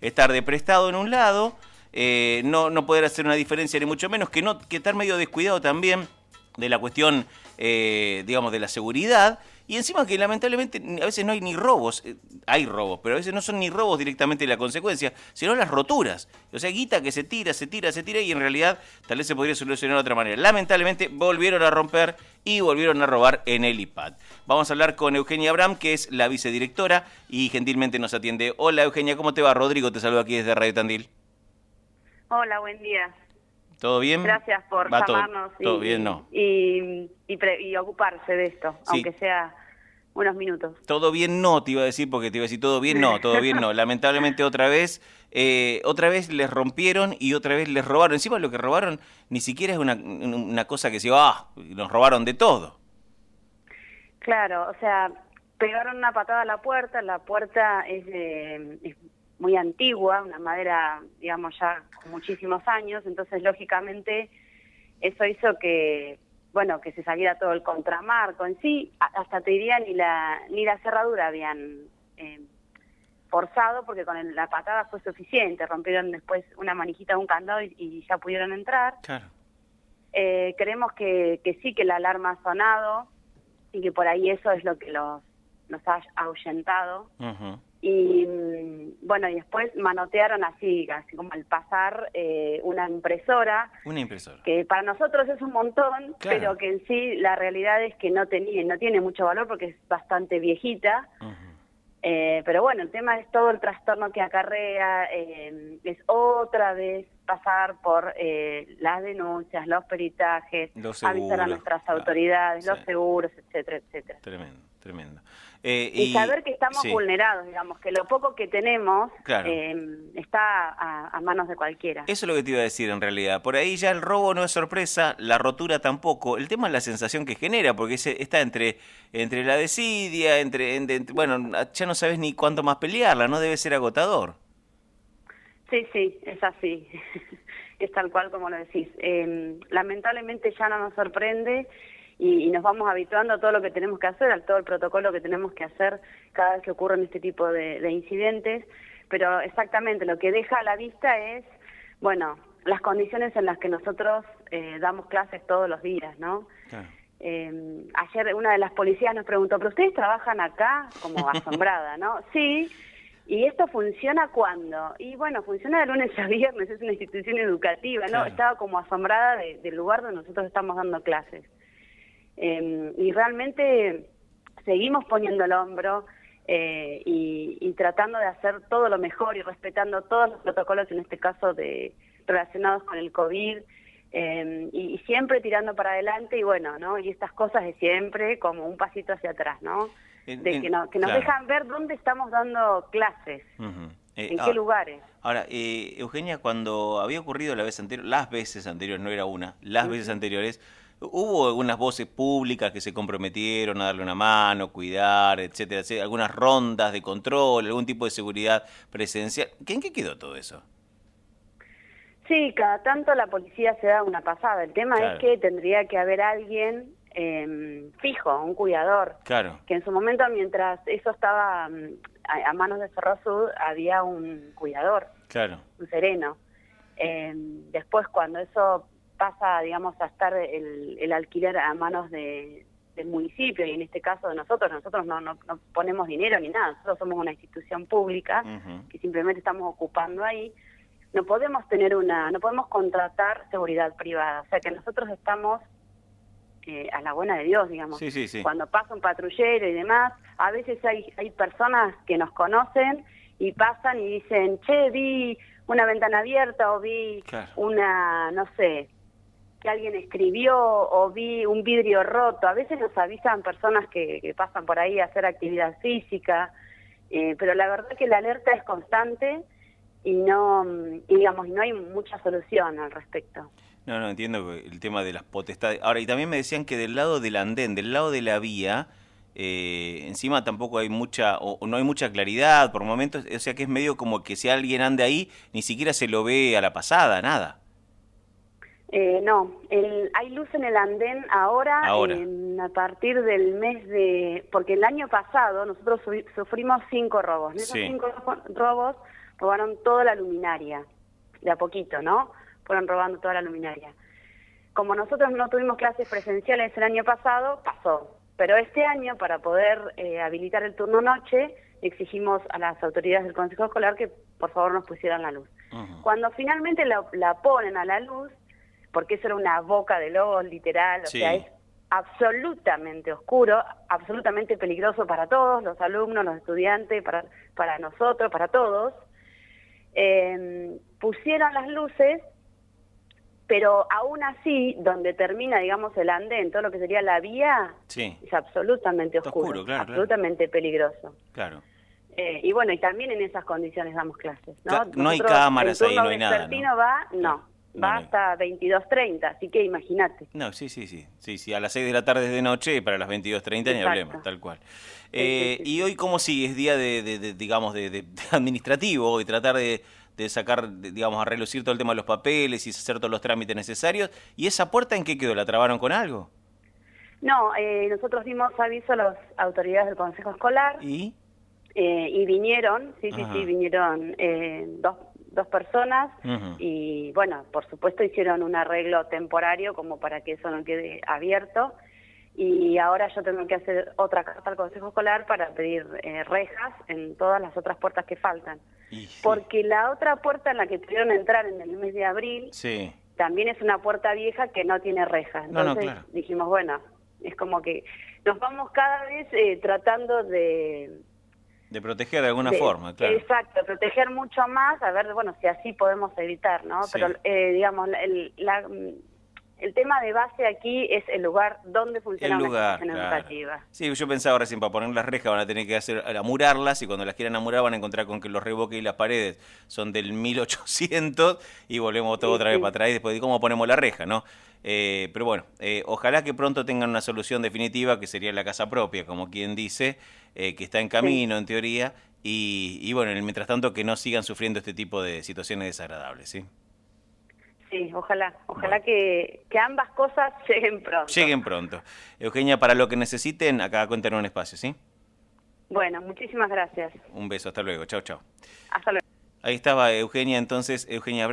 estar de prestado en un lado, eh, no, no poder hacer una diferencia ni mucho menos, que, no, que estar medio descuidado también de la cuestión, eh, digamos, de la seguridad. Y encima que lamentablemente a veces no hay ni robos, eh, hay robos, pero a veces no son ni robos directamente la consecuencia, sino las roturas. O sea, guita que se tira, se tira, se tira y en realidad tal vez se podría solucionar de otra manera. Lamentablemente volvieron a romper y volvieron a robar en el IPAD. Vamos a hablar con Eugenia Abraham, que es la vicedirectora y gentilmente nos atiende. Hola Eugenia, ¿cómo te va? Rodrigo te saluda aquí desde Radio Tandil. Hola, buen día. ¿Todo bien? Gracias por Va, llamarnos todo y, bien, no. y, y pre- y ocuparse de esto, Sí. aunque sea unos minutos. Todo bien no, te iba a decir, porque te iba a decir todo bien no, todo bien no. Lamentablemente otra vez, eh, otra vez les rompieron y otra vez les robaron. Encima lo que robaron ni siquiera es una, una cosa que se va, ah, nos robaron de todo. Claro, o sea, pegaron una patada a la puerta, la puerta es, de- es muy antigua, una madera, digamos, ya con muchísimos años, entonces lógicamente eso hizo que, bueno, que se saliera todo el contramarco en sí, hasta te diría ni la, ni la cerradura habían eh, forzado porque con el- la patada fue suficiente, rompieron después una manijita de un candado y, y ya pudieron entrar. Claro. Eh, creemos que, que sí, que la alarma ha sonado y que por ahí eso es lo que los, nos ha ahuyentado. Ujú. Y mm, bueno, y después manotearon así, así como al pasar eh, una impresora, Una impresora. que para nosotros es un montón, Claro. pero que en sí la realidad es que no, tenía, no tiene mucho valor porque es bastante viejita. Eh, pero bueno, el tema es todo el trastorno que acarrea, eh, es otra vez pasar por eh, las denuncias, los peritajes, Los avisar a seguros, nuestras claro, autoridades, sí. los seguros, etcétera, etcétera. Tremendo, tremendo. Eh, Y, saber que estamos sí. vulnerados, digamos, que lo poco que tenemos Claro. eh, está a, a manos de cualquiera. Eso es lo que te iba a decir en realidad. Por ahí ya el robo no es sorpresa, la rotura tampoco. El tema es la sensación que genera, porque ese- está entre, entre la desidia, entre, entre- entre- Bueno, ya no sabes ni cuánto más pelearla, ¿no? Debe ser agotador. Sí, sí, es así. es tal cual como lo decís. Eh, lamentablemente ya no nos sorprende y, y nos vamos habituando a todo lo que tenemos que hacer, a todo el protocolo que tenemos que hacer cada vez que ocurren este tipo de, de incidentes. Pero exactamente lo que deja a la vista es, bueno, las condiciones en las que nosotros eh, damos clases todos los días, ¿no? Eh, ayer una de las policías nos preguntó, ¿pero ustedes trabajan acá? Como asombrada, ¿no? Sí. ¿Y esto funciona cuándo? Y bueno, funciona de lunes a viernes, es una institución educativa, ¿no? Claro. Estaba como asombrada de- del lugar donde nosotros estamos dando clases. Eh, y realmente seguimos poniendo el hombro eh, y, y tratando de hacer todo lo mejor y respetando todos los protocolos, en este caso de relacionados con el COVID, eh, y, y siempre tirando para adelante y bueno, ¿no? Y estas cosas de siempre como un pasito hacia atrás, ¿no? En- De que, no- que nos claro. dejan ver dónde estamos dando clases. Eh, en qué lugares. Ahora, eh, Eugenia, cuando había ocurrido la vez anterior, las veces anteriores, no era una, las veces anteriores, hubo algunas voces públicas que se comprometieron a darle una mano, cuidar, etcétera, etcétera, algunas rondas de control, algún tipo de seguridad presencial. ¿Qué- ¿En qué quedó todo eso? Sí, cada tanto la policía se da una pasada. El tema Claro. es que tendría que haber alguien eh, fijo, un cuidador, Claro, que en su momento mientras eso estaba mm, a, a manos de Ferrosud había un cuidador, claro. un sereno. Eh, después cuando eso pasa, digamos, a estar el, el alquiler a manos de, del municipio y en este caso de nosotros, nosotros no, no, no ponemos dinero ni nada, nosotros somos una institución pública que simplemente estamos ocupando ahí, no podemos tener una, no podemos contratar seguridad privada, o sea que nosotros estamos eh, a la buena de Dios, digamos. Sí, sí, sí. Cuando pasa un patrullero y demás, a veces hay, hay personas que nos conocen y pasan y dicen, che, vi una ventana abierta o vi Claro. una, no sé, que alguien escribió o vi un vidrio roto. A veces nos avisan personas que, que pasan por ahí a hacer actividad física, eh, pero la verdad que la alerta es constante y no, mm, y digamos, no hay mucha solución al respecto. No, no, entiendo el tema de las potestades. Ahora, y también me decían que del lado del andén, del lado de la vía, eh, encima tampoco hay mucha, o, no hay mucha claridad por momentos, o sea que es medio como que si alguien anda ahí, ni siquiera se lo ve a la pasada, nada. Eh, no, el, hay luz en el andén ahora, a partir del mes de... Porque el año pasado nosotros su- sufrimos cinco robos. En esos Sí. cinco ro- robos robaron toda la luminaria, de a poquito, ¿no? Fueron robando toda la luminaria. Como nosotros no tuvimos clases presenciales el año pasado, pasó. Pero este año, para poder eh, habilitar el turno noche, exigimos a las autoridades del Consejo Escolar que por favor nos pusieran la luz. Cuando finalmente la, la, ponen a la luz, porque eso era una boca de lobos literal, o sea, es absolutamente oscuro, absolutamente peligroso para todos, los alumnos, los estudiantes, para, para nosotros, para todos. Eh, pusieron las luces, pero aún así, donde termina, digamos, el andén, todo lo que sería la vía, es absolutamente oscuro, absolutamente peligroso. Claro. Eh, y bueno, y también en esas condiciones damos clases. No, no hay cámaras ahí, no hay nada. ¿no? va, no va hasta 22.30, así que imagínate. No, sí, sí, sí, sí, sí, a las 6 de la tarde es de noche y para las 22.30 ni hablemos, tal cual. Eh, y hoy, ¿cómo sigue? Es día de, digamos, de, administrativo y tratar de, sacar, digamos, a relucir todo el tema de los papeles y hacer todos los trámites necesarios. ¿Y esa puerta en qué quedó? ¿La trabaron con algo? No, eh, nosotros dimos aviso a las autoridades del Consejo Escolar. ¿Y? Eh, y vinieron, sí, sí, sí, vinieron dos, dos personas y bueno, por supuesto hicieron un arreglo temporario como para que eso no quede abierto y ahora yo tengo que hacer otra carta al Consejo Escolar para pedir eh, rejas en todas las otras puertas que faltan. Porque la otra puerta en la que pudieron entrar en el mes de abril también es una puerta vieja que no tiene rejas. Entonces dijimos, bueno, es como que nos vamos cada vez eh, tratando de de proteger de alguna forma, claro. Exacto, proteger mucho más, a ver, bueno, si así podemos evitar, ¿no? Pero, eh, digamos, el, la, el tema de base aquí es el lugar donde funciona el lugar, una educativa. Sí, yo pensaba recién, para poner las rejas van a tener que hacer amurarlas y cuando las quieran amurar van a encontrar con que los reboques y las paredes son del 1800 y volvemos todo otra vez para atrás y después de cómo ponemos la reja, ¿no? Eh, pero bueno, eh, ojalá que pronto tengan una solución definitiva que sería la casa propia, como quien dice, eh, que está en camino en teoría y, y bueno, mientras tanto que no sigan sufriendo este tipo de situaciones desagradables, ¿sí? Sí, ojalá, ojalá que, que, ambas cosas lleguen pronto. Lleguen pronto. Eugenia, para lo que necesiten, acá cuenten un espacio, ¿sí? Bueno, muchísimas gracias. Un beso, hasta luego, chao, chao. Hasta luego. Ahí estaba Eugenia, entonces, Eugenia.